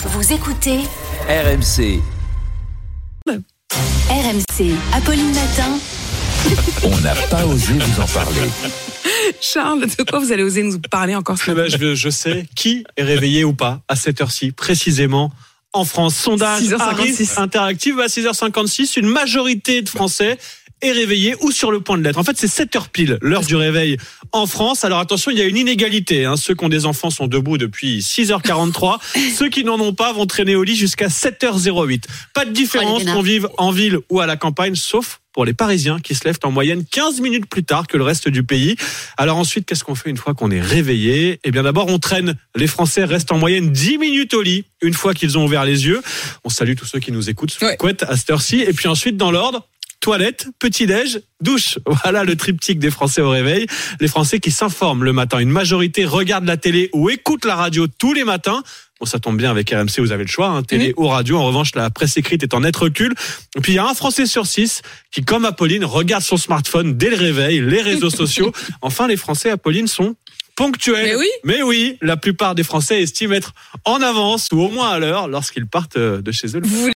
Vous écoutez RMC, RMC, Apolline Matin. on n'a pas osé vous en parler. Charles, de quoi vous allez oser nous parler encore ce Eh matin ben, je, je sais qui est réveillé ou pas à cette heure-ci, précisément en France. Sondage 6h56. Harris Interactive à 6h56. Une majorité de Français est réveillée ou sur le point de l'être. En fait, c'est 7 heures pile, l'heure du réveil en France. Alors attention, il y a une inégalité. hein. Ceux qui ont des enfants sont debout depuis 6h43. Ceux qui n'en ont pas vont traîner au lit jusqu'à 7h08. Pas de différence qu'on vive en ville ou à la campagne, sauf pour les Parisiens qui se lèvent en moyenne 15 minutes plus tard que le reste du pays. Alors ensuite, qu'est-ce qu'on fait une fois qu'on est réveillé? Eh bien d'abord, on traîne. Les Français restent en moyenne 10 minutes au lit une fois qu'ils ont ouvert les yeux. On salue tous ceux qui nous écoutent sous Ouais. couette à cette heure-ci. Et puis ensuite, dans l'ordre, toilette, petit-déj, douche. Voilà le triptyque des Français au réveil. Les Français qui s'informent le matin. Une majorité regarde la télé ou écoute la radio tous les matins. Bon, ça tombe bien avec RMC, vous avez le choix, hein, télé ou radio. En revanche, la presse écrite est en net recul. Et puis, il y a un Français sur six qui, comme Apolline, regarde son smartphone dès le réveil, les réseaux sociaux. Enfin, les Français, Apolline, sont ponctuels. Mais oui. Mais oui, la plupart des Français estiment être en avance ou au moins à l'heure lorsqu'ils partent euh, de chez eux. Vous